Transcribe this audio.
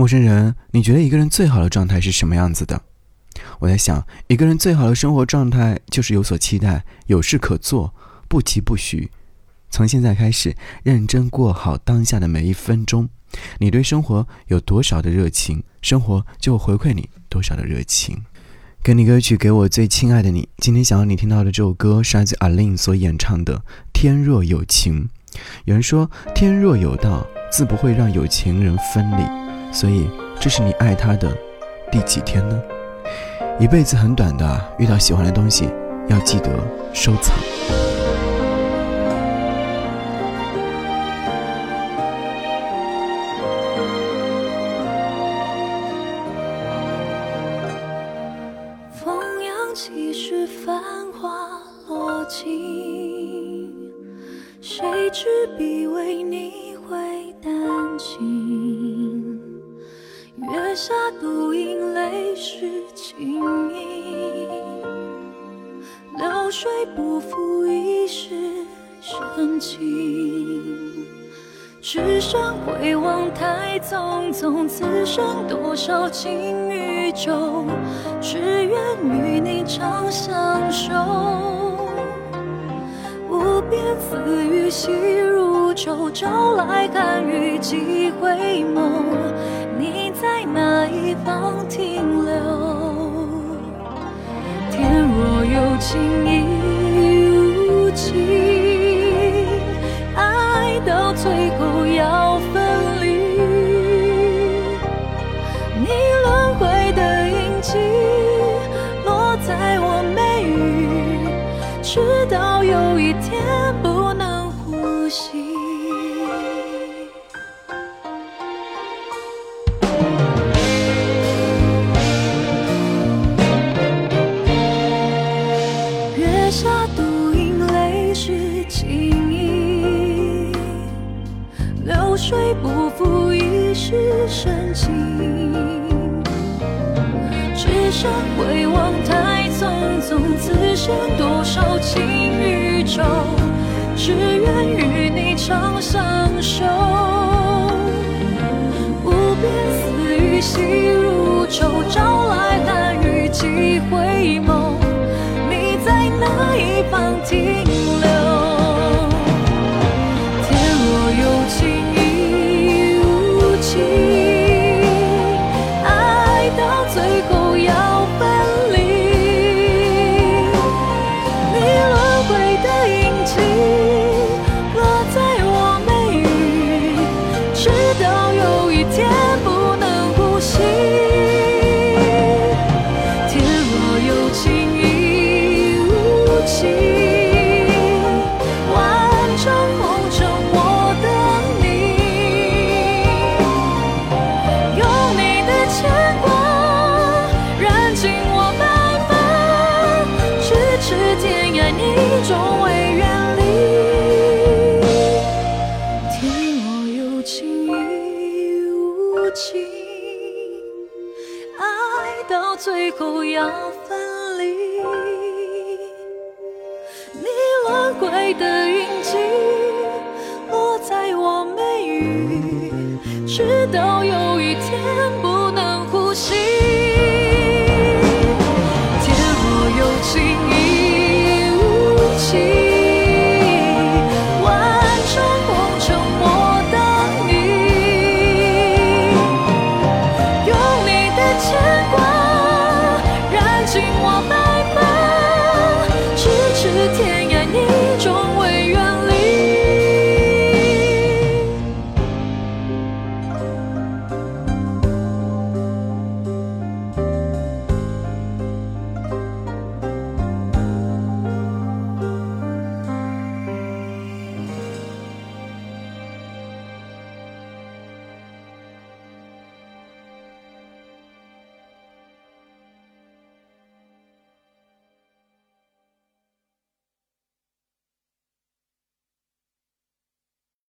陌生人，你觉得一个人最好的状态是什么样子的？我在想，一个人最好的生活状态就是有所期待，有事可做，不急不徐。从现在开始，认真过好当下的每一分钟。你对生活有多少的热情，生活就回馈你多少的热情。给你歌曲，给我最亲爱的你。今天想要你听到的这首歌，是来自阿令所演唱的《天若有情》。有人说，天若有道，自不会让有情人分离。所以，这是你爱他的第几天呢？一辈子很短的，遇到喜欢的东西，要记得收藏。风扬起时，繁花落尽，谁执笔为你绘丹青？月下独饮，泪湿青衣。流水不负一世深情。只身回望，太匆匆。此生多少情与愁，只愿与你长相守。无边丝雨细如愁，朝来寒雨几停留？天若有情亦无情，爱到最后要分离。你轮回的印记流水不负一世深情。只身回望，太匆匆。此生多少情与愁，只愿与你长相守。无边丝雨细如愁，直到有一天不能呼吸。天若有情亦无情，最后要分离，你轮回的印记落在我眉宇，直到有